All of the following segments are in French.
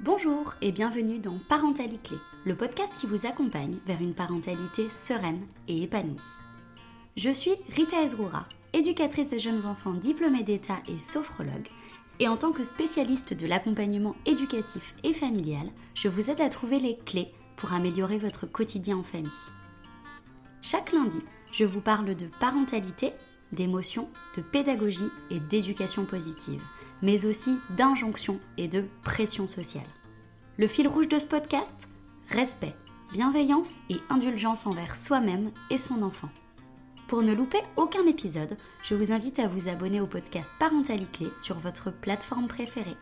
Bonjour et bienvenue dans Parentalité le podcast qui vous accompagne vers une parentalité sereine et épanouie. Je suis Rita Ezroura, éducatrice de jeunes enfants diplômée d'État et sophrologue, et en tant que spécialiste de l'accompagnement éducatif et familial, je vous aide à trouver les clés pour améliorer votre quotidien en famille. Chaque lundi, je vous parle de parentalité, d'émotion, de pédagogie et d'éducation positive, mais aussi d'injonction et de pression sociale. Le fil rouge de ce podcast Respect, bienveillance et indulgence envers soi-même et son enfant. Pour ne louper aucun épisode, je vous invite à vous abonner au podcast Parentalité sur votre plateforme préférée.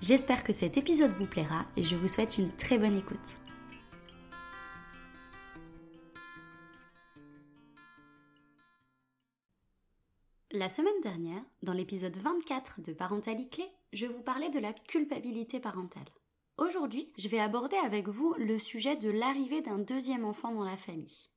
J'espère que cet épisode vous plaira et je vous souhaite une très bonne écoute. La semaine dernière, dans l'épisode 24 de Parentalité, je vous parlais de la culpabilité parentale. Aujourd'hui, je vais aborder avec vous le sujet de l'arrivée d'un deuxième enfant dans la famille.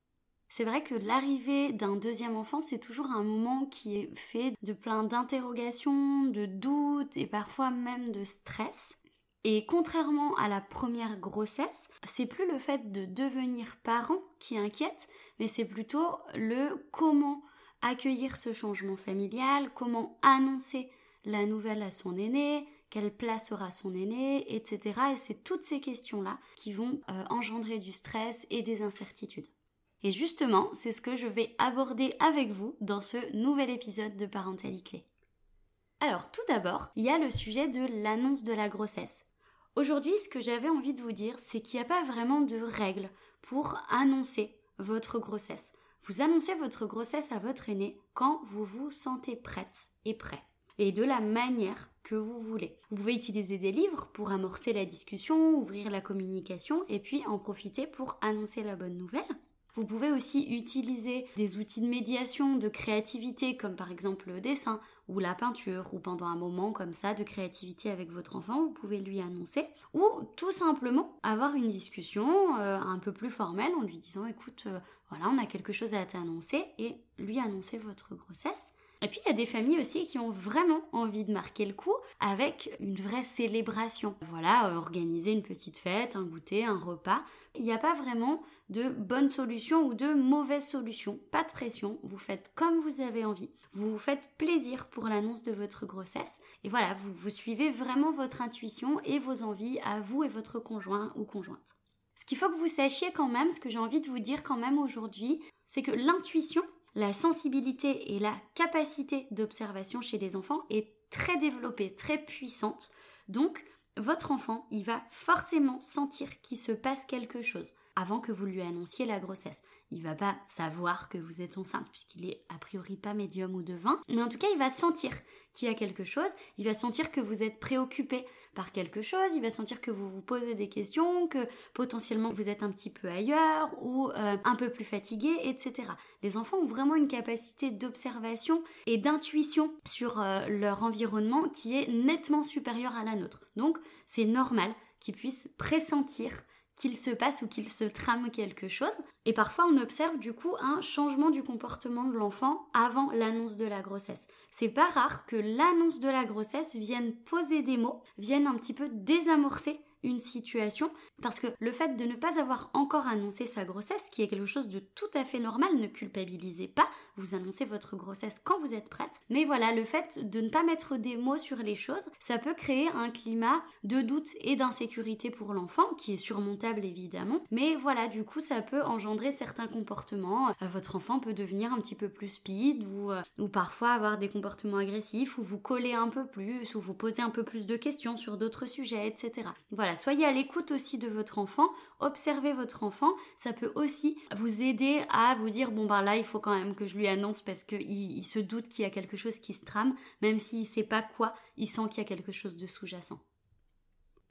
C'est vrai que l'arrivée d'un deuxième enfant, c'est toujours un moment qui est fait de plein d'interrogations, de doutes et parfois même de stress. Et contrairement à la première grossesse, c'est plus le fait de devenir parent qui inquiète, mais c'est plutôt le comment accueillir ce changement familial, comment annoncer la nouvelle à son aîné, quelle place aura son aîné, etc. Et c'est toutes ces questions-là qui vont euh, engendrer du stress et des incertitudes. Et justement, c'est ce que je vais aborder avec vous dans ce nouvel épisode de Parentalité Alors, tout d'abord, il y a le sujet de l'annonce de la grossesse. Aujourd'hui, ce que j'avais envie de vous dire, c'est qu'il n'y a pas vraiment de règles pour annoncer votre grossesse. Vous annoncez votre grossesse à votre aîné quand vous vous sentez prête et prêt et de la manière que vous voulez. Vous pouvez utiliser des livres pour amorcer la discussion, ouvrir la communication et puis en profiter pour annoncer la bonne nouvelle. Vous pouvez aussi utiliser des outils de médiation, de créativité, comme par exemple le dessin ou la peinture, ou pendant un moment comme ça de créativité avec votre enfant, vous pouvez lui annoncer, ou tout simplement avoir une discussion euh, un peu plus formelle en lui disant écoute, euh, voilà, on a quelque chose à t'annoncer, et lui annoncer votre grossesse. Et puis il y a des familles aussi qui ont vraiment envie de marquer le coup avec une vraie célébration. Voilà, euh, organiser une petite fête, un goûter, un repas. Il n'y a pas vraiment de bonne solution ou de mauvaise solution. Pas de pression, vous faites comme vous avez envie. Vous vous faites plaisir pour l'annonce de votre grossesse. Et voilà, vous, vous suivez vraiment votre intuition et vos envies à vous et votre conjoint ou conjointe. Ce qu'il faut que vous sachiez quand même, ce que j'ai envie de vous dire quand même aujourd'hui, c'est que l'intuition, la sensibilité et la capacité d'observation chez les enfants est très développée, très puissante. Donc, votre enfant, il va forcément sentir qu'il se passe quelque chose avant que vous lui annonciez la grossesse. Il va pas savoir que vous êtes enceinte puisqu'il est a priori pas médium ou devin, mais en tout cas, il va sentir qu'il y a quelque chose, il va sentir que vous êtes préoccupé par quelque chose, il va sentir que vous vous posez des questions, que potentiellement vous êtes un petit peu ailleurs ou euh, un peu plus fatigué, etc. Les enfants ont vraiment une capacité d'observation et d'intuition sur euh, leur environnement qui est nettement supérieure à la nôtre. Donc, c'est normal qu'ils puissent pressentir qu'il se passe ou qu'il se trame quelque chose. Et parfois, on observe du coup un changement du comportement de l'enfant avant l'annonce de la grossesse. C'est pas rare que l'annonce de la grossesse vienne poser des mots, vienne un petit peu désamorcer une situation parce que le fait de ne pas avoir encore annoncé sa grossesse, qui est quelque chose de tout à fait normal, ne culpabilisez pas, vous annoncez votre grossesse quand vous êtes prête. Mais voilà, le fait de ne pas mettre des mots sur les choses, ça peut créer un climat de doute et d'insécurité pour l'enfant, qui est surmontable évidemment. Mais voilà, du coup, ça peut engendrer certains comportements. Euh, votre enfant peut devenir un petit peu plus speed ou, euh, ou parfois avoir des comportements agressifs ou vous coller un peu plus ou vous poser un peu plus de questions sur d'autres sujets, etc. Voilà, soyez à l'écoute aussi de votre enfant, observez votre enfant, ça peut aussi vous aider à vous dire bon ben là il faut quand même que je lui annonce parce qu'il il se doute qu'il y a quelque chose qui se trame, même s'il ne sait pas quoi, il sent qu'il y a quelque chose de sous-jacent.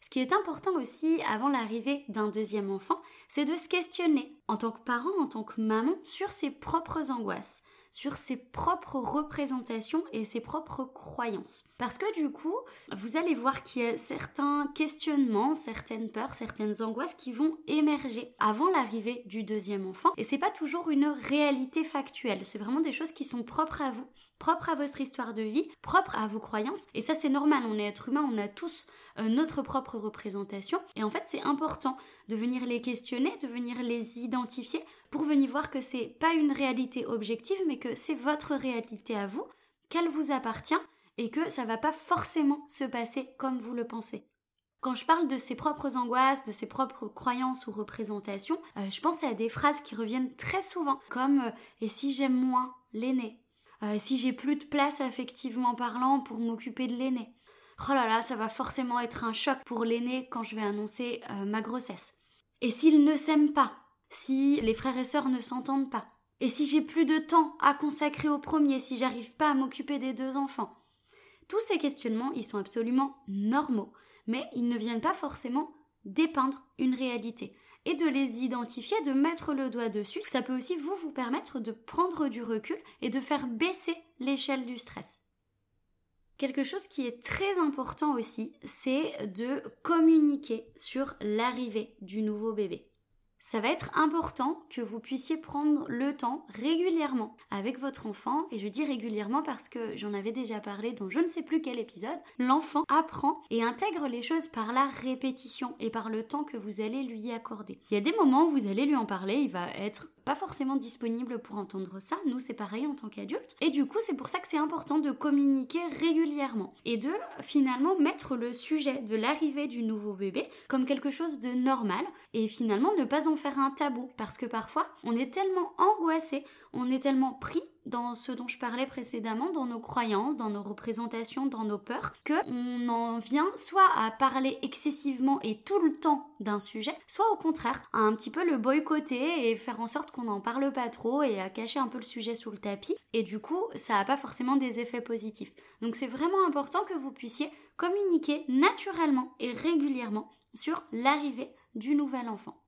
Ce qui est important aussi avant l'arrivée d'un deuxième enfant, c'est de se questionner en tant que parent, en tant que maman, sur ses propres angoisses sur ses propres représentations et ses propres croyances. Parce que du coup, vous allez voir qu'il y a certains questionnements, certaines peurs, certaines angoisses qui vont émerger avant l'arrivée du deuxième enfant. Et c'est pas toujours une réalité factuelle, c'est vraiment des choses qui sont propres à vous propre à votre histoire de vie, propre à vos croyances. Et ça, c'est normal. On est être humain, on a tous euh, notre propre représentation. Et en fait, c'est important de venir les questionner, de venir les identifier pour venir voir que c'est pas une réalité objective, mais que c'est votre réalité à vous, qu'elle vous appartient et que ça va pas forcément se passer comme vous le pensez. Quand je parle de ses propres angoisses, de ses propres croyances ou représentations, euh, je pense à des phrases qui reviennent très souvent, comme euh, et si j'aime moins l'aîné? Euh, Si j'ai plus de place affectivement parlant pour m'occuper de l'aîné Oh là là, ça va forcément être un choc pour l'aîné quand je vais annoncer ma grossesse. Et s'il ne s'aime pas? Si les frères et sœurs ne s'entendent pas? Et si j'ai plus de temps à consacrer au premier Si j'arrive pas à m'occuper des deux enfants? Tous ces questionnements, ils sont absolument normaux mais ils ne viennent pas forcément dépeindre une réalité. Et de les identifier, de mettre le doigt dessus, ça peut aussi vous permettre de prendre du recul et de faire baisser l'échelle du stress. Quelque chose qui est très important aussi, c'est de communiquer sur l'arrivée du nouveau bébé ça va être important que vous puissiez prendre le temps régulièrement avec votre enfant, et je dis régulièrement parce que j'en avais déjà parlé dans je ne sais plus quel épisode, l'enfant apprend et intègre les choses par la répétition et par le temps que vous allez lui accorder. Il y a des moments où vous allez lui en parler, il va être pas forcément disponible pour entendre ça. Nous, c'est pareil en tant qu'adultes. Et du coup, c'est pour ça que c'est important de communiquer régulièrement et de finalement mettre le sujet de l'arrivée du nouveau bébé comme quelque chose de normal et finalement ne pas en faire un tabou parce que parfois, on est tellement angoissé, on est tellement pris dans ce dont je parlais précédemment, dans nos croyances, dans nos représentations, dans nos peurs, que on en vient soit à parler excessivement et tout le temps d'un sujet, soit au contraire à un petit peu le boycotter et faire en sorte qu'on n'en parle pas trop et à cacher un peu le sujet sous le tapis. Et du coup, ça n'a pas forcément des effets positifs. Donc c'est vraiment important que vous puissiez communiquer naturellement et régulièrement sur l'arrivée du nouvel enfant.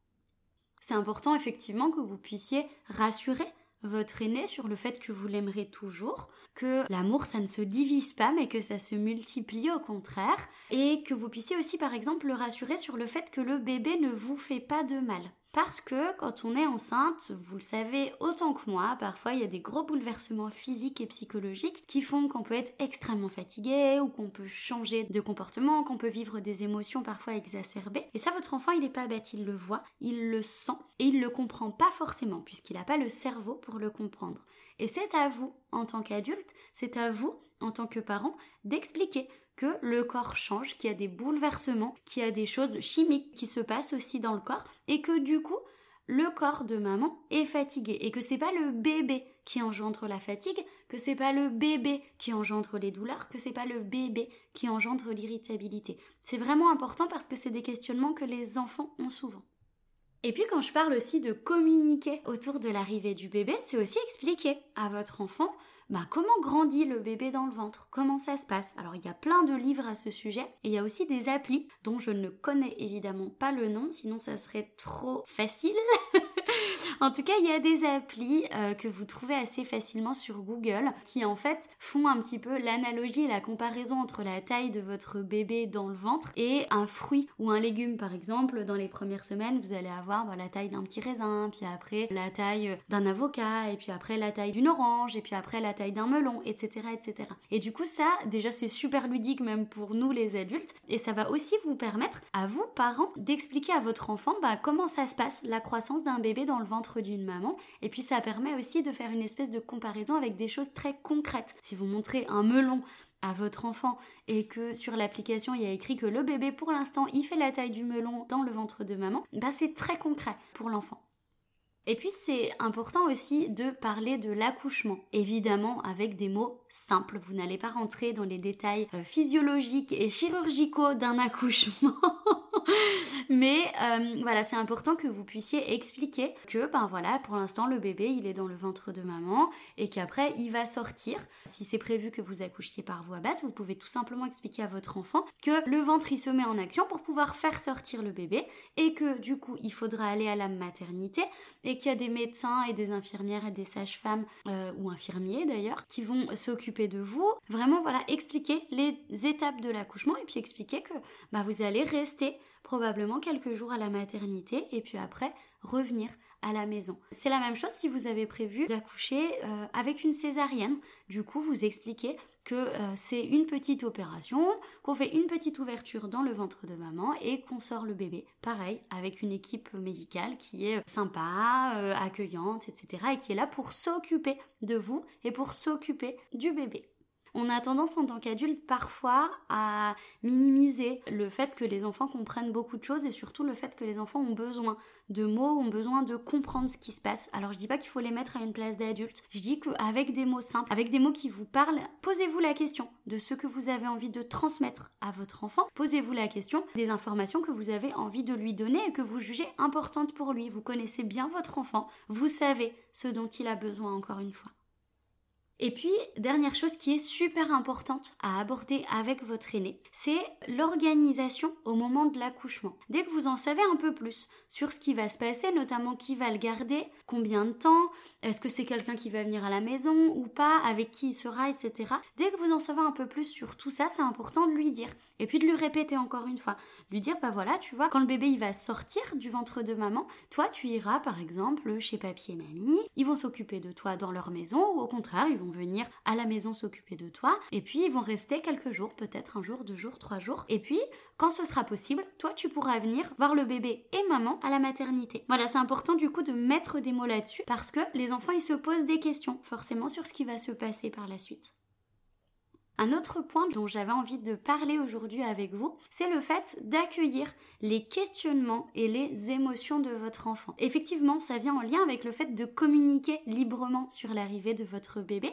C'est important effectivement que vous puissiez rassurer votre aîné sur le fait que vous l'aimerez toujours, que l'amour ça ne se divise pas mais que ça se multiplie au contraire, et que vous puissiez aussi par exemple le rassurer sur le fait que le bébé ne vous fait pas de mal. Parce que quand on est enceinte, vous le savez autant que moi, parfois il y a des gros bouleversements physiques et psychologiques qui font qu'on peut être extrêmement fatigué ou qu'on peut changer de comportement, qu'on peut vivre des émotions parfois exacerbées. Et ça, votre enfant, il n'est pas bête, il le voit, il le sent et il le comprend pas forcément puisqu'il n'a pas le cerveau pour le comprendre. Et c'est à vous, en tant qu'adulte, c'est à vous, en tant que parent, d'expliquer que le corps change, qu'il y a des bouleversements, qu'il y a des choses chimiques qui se passent aussi dans le corps et que du coup, le corps de maman est fatigué et que c'est pas le bébé qui engendre la fatigue, que c'est pas le bébé qui engendre les douleurs, que c'est pas le bébé qui engendre l'irritabilité. C'est vraiment important parce que c'est des questionnements que les enfants ont souvent. Et puis quand je parle aussi de communiquer autour de l'arrivée du bébé, c'est aussi expliquer à votre enfant bah, comment grandit le bébé dans le ventre? Comment ça se passe? Alors il y a plein de livres à ce sujet et il y a aussi des applis dont je ne connais évidemment pas le nom, sinon ça serait trop facile. en tout cas, il y a des applis euh, que vous trouvez assez facilement sur Google qui en fait font un petit peu l'analogie et la comparaison entre la taille de votre bébé dans le ventre et un fruit ou un légume par exemple. Dans les premières semaines, vous allez avoir bah, la taille d'un petit raisin, puis après la taille d'un avocat, et puis après la taille d'une orange, et puis après la taille d'un melon, etc., etc. Et du coup, ça, déjà, c'est super ludique même pour nous les adultes, et ça va aussi vous permettre à vous parents d'expliquer à votre enfant bah, comment ça se passe la croissance d'un bébé dans le ventre d'une maman. Et puis ça permet aussi de faire une espèce de comparaison avec des choses très concrètes. Si vous montrez un melon à votre enfant et que sur l'application il y a écrit que le bébé pour l'instant il fait la taille du melon dans le ventre de maman, bah c'est très concret pour l'enfant. Et puis c'est important aussi de parler de l'accouchement, évidemment avec des mots simples. Vous n'allez pas rentrer dans les détails euh, physiologiques et chirurgicaux d'un accouchement. Mais euh, voilà, c'est important que vous puissiez expliquer que ben voilà, pour l'instant le bébé il est dans le ventre de maman et qu'après il va sortir. Si c'est prévu que vous accouchiez par voie basse, vous pouvez tout simplement expliquer à votre enfant que le ventre il se met en action pour pouvoir faire sortir le bébé et que du coup il faudra aller à la maternité et qu'il y a des médecins et des infirmières et des sages-femmes euh, ou infirmiers d'ailleurs qui vont s'occuper de vous. Vraiment, voilà, expliquer les étapes de l'accouchement et puis expliquer que bah, vous allez rester probablement quelques jours à la maternité et puis après revenir la maison. C'est la même chose si vous avez prévu d'accoucher euh, avec une césarienne. Du coup, vous expliquez que euh, c'est une petite opération, qu'on fait une petite ouverture dans le ventre de maman et qu'on sort le bébé. Pareil, avec une équipe médicale qui est sympa, euh, accueillante, etc. et qui est là pour s'occuper de vous et pour s'occuper du bébé. On a tendance en tant qu'adulte parfois à minimiser le fait que les enfants comprennent beaucoup de choses et surtout le fait que les enfants ont besoin de mots, ont besoin de comprendre ce qui se passe. Alors je dis pas qu'il faut les mettre à une place d'adulte, je dis qu'avec des mots simples, avec des mots qui vous parlent, posez-vous la question de ce que vous avez envie de transmettre à votre enfant, posez-vous la question des informations que vous avez envie de lui donner et que vous jugez importantes pour lui. Vous connaissez bien votre enfant, vous savez ce dont il a besoin encore une fois. Et puis, dernière chose qui est super importante à aborder avec votre aîné, c'est l'organisation au moment de l'accouchement. Dès que vous en savez un peu plus sur ce qui va se passer, notamment qui va le garder, combien de temps, est-ce que c'est quelqu'un qui va venir à la maison ou pas, avec qui il sera, etc. Dès que vous en savez un peu plus sur tout ça, c'est important de lui dire. Et puis de lui répéter encore une fois. Lui dire, bah voilà, tu vois, quand le bébé il va sortir du ventre de maman, toi tu iras par exemple chez papy et mamie, ils vont s'occuper de toi dans leur maison ou au contraire, ils vont venir à la maison s'occuper de toi. Et puis ils vont rester quelques jours, peut-être un jour, deux jours, trois jours. Et puis, quand ce sera possible, toi tu pourras venir voir le bébé et maman à la maternité. Voilà, c'est important du coup de mettre des mots là-dessus parce que les enfants ils se posent des questions forcément sur ce qui va se passer par la suite. Un autre point dont j'avais envie de parler aujourd'hui avec vous, c'est le fait d'accueillir les questionnements et les émotions de votre enfant. Effectivement, ça vient en lien avec le fait de communiquer librement sur l'arrivée de votre bébé.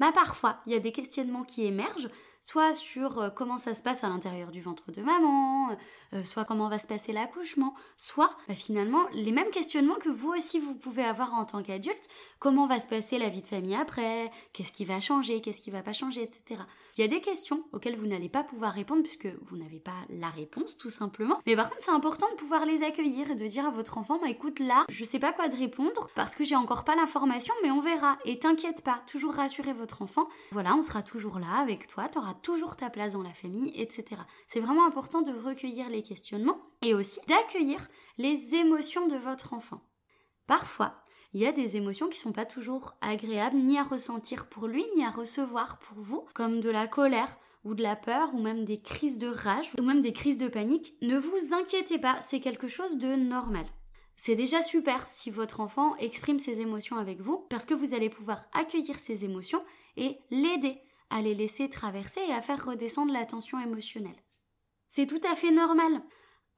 Bah parfois, il y a des questionnements qui émergent, soit sur euh, comment ça se passe à l'intérieur du ventre de maman, euh, soit comment va se passer l'accouchement, soit bah, finalement les mêmes questionnements que vous aussi vous pouvez avoir en tant qu'adulte, comment va se passer la vie de famille après, qu'est-ce qui va changer, qu'est-ce qui va pas changer, etc. Il y a des questions auxquelles vous n'allez pas pouvoir répondre puisque vous n'avez pas la réponse tout simplement, mais par contre c'est important de pouvoir les accueillir et de dire à votre enfant, bah écoute là, je sais pas quoi de répondre parce que j'ai encore pas l'information, mais on verra. Et t'inquiète pas, toujours rassurer votre enfant, voilà, on sera toujours là avec toi, toujours ta place dans la famille, etc. C'est vraiment important de recueillir les questionnements et aussi d'accueillir les émotions de votre enfant. Parfois, il y a des émotions qui sont pas toujours agréables ni à ressentir pour lui ni à recevoir pour vous, comme de la colère ou de la peur ou même des crises de rage ou même des crises de panique. Ne vous inquiétez pas, c'est quelque chose de normal. C'est déjà super si votre enfant exprime ses émotions avec vous parce que vous allez pouvoir accueillir ses émotions et l'aider à les laisser traverser et à faire redescendre la tension émotionnelle. C'est tout à fait normal.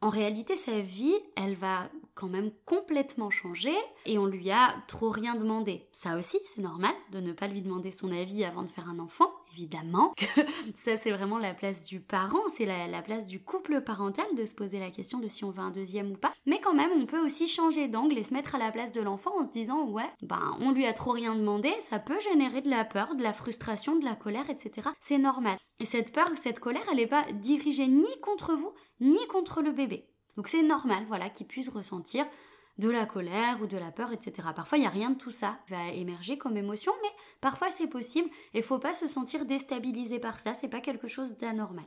En réalité, sa vie, elle va quand même complètement changer et on lui a trop rien demandé. Ça aussi, c'est normal de ne pas lui demander son avis avant de faire un enfant, évidemment. Que ça, c'est vraiment la place du parent, c'est la, place du couple parental de se poser la question de si on veut un deuxième ou pas. Mais quand même, on peut aussi changer d'angle et se mettre à la place de l'enfant en se disant ouais, ben on lui a trop rien demandé, ça peut générer de la peur, de la frustration, de la colère, etc. C'est normal. Et cette peur, cette colère, elle n'est pas dirigée ni contre vous, ni contre le bébé. Donc c'est normal, voilà, qu'il puisse ressentir de la colère ou de la peur, etc. Parfois, il n'y a rien de tout ça qui va émerger comme émotion, mais parfois c'est possible et faut pas se sentir déstabilisé par ça, c'est pas quelque chose d'anormal.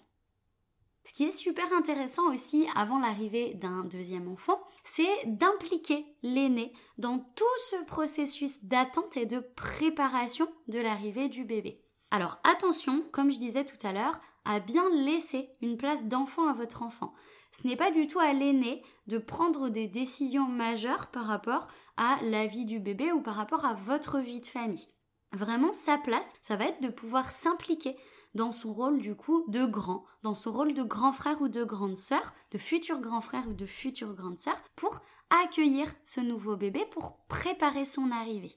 Ce qui est super intéressant aussi avant l'arrivée d'un deuxième enfant, c'est d'impliquer l'aîné dans tout ce processus d'attente et de préparation de l'arrivée du bébé. Alors attention, comme je disais tout à l'heure, à bien laisser une place d'enfant à votre enfant. Ce n'est pas du tout à l'aîné de prendre des décisions majeures par rapport à la vie du bébé ou par rapport à votre vie de famille. Vraiment, sa place, ça va être de pouvoir s'impliquer dans son rôle du coup de grand, dans son rôle de grand frère ou de grande sœur, de futur grand frère ou de future grande sœur, pour accueillir ce nouveau bébé, pour préparer son arrivée.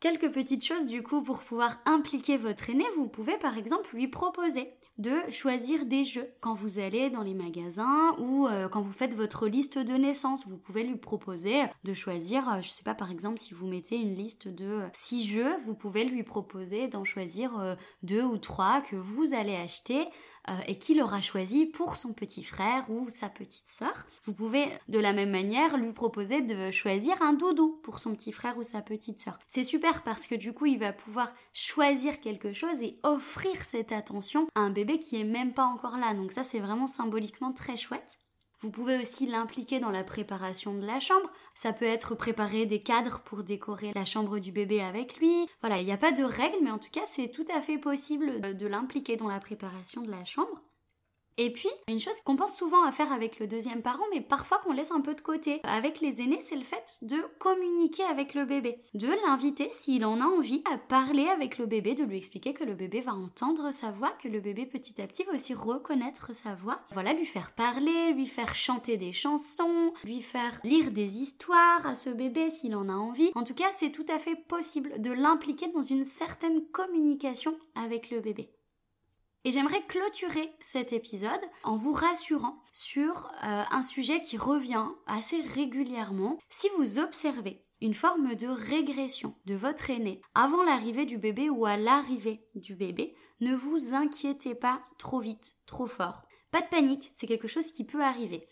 Quelques petites choses du coup pour pouvoir impliquer votre aîné, vous pouvez par exemple lui proposer de choisir des jeux quand vous allez dans les magasins ou euh, quand vous faites votre liste de naissance. Vous pouvez lui proposer de choisir, euh, je sais pas, par exemple, si vous mettez une liste de six jeux, vous pouvez lui proposer d'en choisir euh, deux ou trois que vous allez acheter euh, et qu'il aura choisi pour son petit frère ou sa petite sœur. Vous pouvez de la même manière lui proposer de choisir un doudou pour son petit frère ou sa petite sœur. C'est super parce que du coup il va pouvoir choisir quelque chose et offrir cette attention à un bébé qui est même pas encore là. Donc ça c'est vraiment symboliquement très chouette. Vous pouvez aussi l'impliquer dans la préparation de la chambre. Ça peut être préparer des cadres pour décorer la chambre du bébé avec lui. Voilà, il n'y a pas de règles, mais en tout cas, c'est tout à fait possible de l'impliquer dans la préparation de la chambre. Et puis, une chose qu'on pense souvent à faire avec le deuxième parent, mais parfois qu'on laisse un peu de côté avec les aînés, c'est le fait de communiquer avec le bébé, de l'inviter s'il en a envie à parler avec le bébé, de lui expliquer que le bébé va entendre sa voix, que le bébé petit à petit va aussi reconnaître sa voix. Voilà, lui faire parler, lui faire chanter des chansons, lui faire lire des histoires à ce bébé s'il en a envie. En tout cas, c'est tout à fait possible de l'impliquer dans une certaine communication avec le bébé. Et j'aimerais clôturer cet épisode en vous rassurant sur euh, un sujet qui revient assez régulièrement. Si vous observez une forme de régression de votre aîné avant l'arrivée du bébé ou à l'arrivée du bébé, ne vous inquiétez pas trop vite, trop fort. Pas de panique, c'est quelque chose qui peut arriver.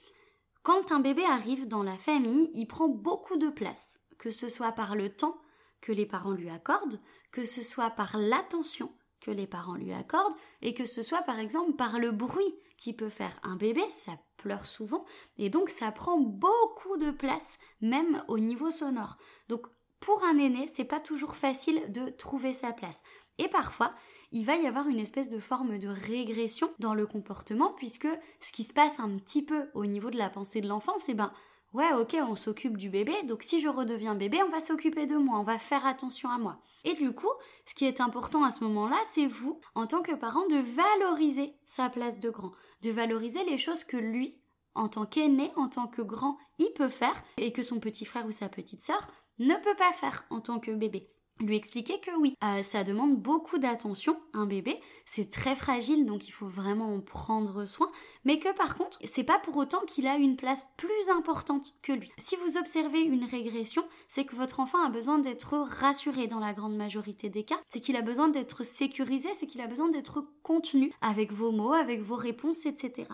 Quand un bébé arrive dans la famille, il prend beaucoup de place, que ce soit par le temps que les parents lui accordent, que ce soit par l'attention les parents lui accordent et que ce soit par exemple par le bruit qui peut faire un bébé, ça pleure souvent et donc ça prend beaucoup de place même au niveau sonore. Donc pour un aîné, c'est pas toujours facile de trouver sa place. Et parfois, il va y avoir une espèce de forme de régression dans le comportement puisque ce qui se passe un petit peu au niveau de la pensée de l'enfant, c'est ben ouais, ok, on s'occupe du bébé, donc si je redeviens bébé, on va s'occuper de moi, on va faire attention à moi. Et du coup, ce qui est important à ce moment-là, c'est vous, en tant que parent, de valoriser sa place de grand, de valoriser les choses que lui, en tant qu'aîné, en tant que grand, il peut faire, et que son petit frère ou sa petite sœur ne peut pas faire en tant que bébé lui expliquer que oui, euh, ça demande beaucoup d'attention, un bébé, c'est très fragile donc il faut vraiment en prendre soin, mais que par contre, c'est pas pour autant qu'il a une place plus importante que lui. Si vous observez une régression, c'est que votre enfant a besoin d'être rassuré dans la grande majorité des cas, c'est qu'il a besoin d'être sécurisé, c'est qu'il a besoin d'être contenu avec vos mots, avec vos réponses, etc.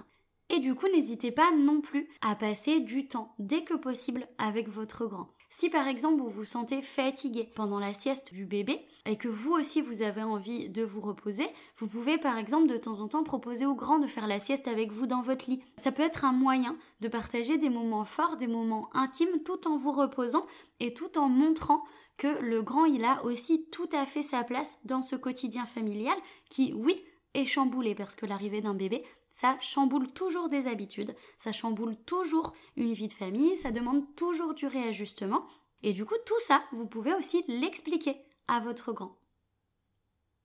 Et du coup, n'hésitez pas non plus à passer du temps dès que possible avec votre grand. Si par exemple vous vous sentez fatigué pendant la sieste du bébé et que vous aussi vous avez envie de vous reposer, vous pouvez par exemple de temps en temps proposer au grand de faire la sieste avec vous dans votre lit. Ça peut être un moyen de partager des moments forts, des moments intimes tout en vous reposant et tout en montrant que le grand il a aussi tout à fait sa place dans ce quotidien familial qui oui est chamboulé parce que l'arrivée d'un bébé ça chamboule toujours des habitudes, ça chamboule toujours une vie de famille, ça demande toujours du réajustement. Et du coup, tout ça, vous pouvez aussi l'expliquer à votre grand.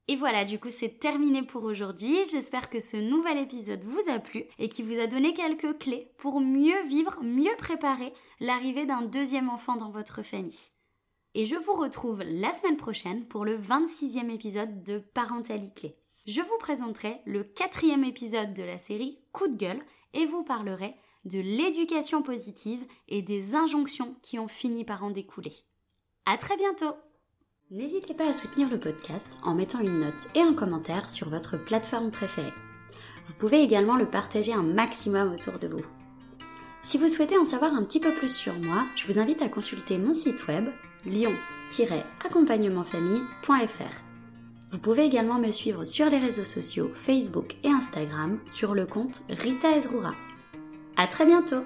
Et voilà, du coup, c'est terminé pour aujourd'hui. J'espère que ce nouvel épisode vous a plu et qui vous a donné quelques clés pour mieux vivre, mieux préparer l'arrivée d'un deuxième enfant dans votre famille. Et je vous retrouve la semaine prochaine pour le 26e épisode de Parentalité Clé je vous présenterai le quatrième épisode de la série Coup de gueule et vous parlerai de l'éducation positive et des injonctions qui ont fini par en découler. À très bientôt! N'hésitez pas à soutenir le podcast en mettant une note et un commentaire sur votre plateforme préférée. Vous pouvez également le partager un maximum autour de vous. Si vous souhaitez en savoir un petit peu plus sur moi, je vous invite à consulter mon site web lion-accompagnementfamille.fr vous pouvez également me suivre sur les réseaux sociaux Facebook et Instagram sur le compte Rita Ezrura. À très bientôt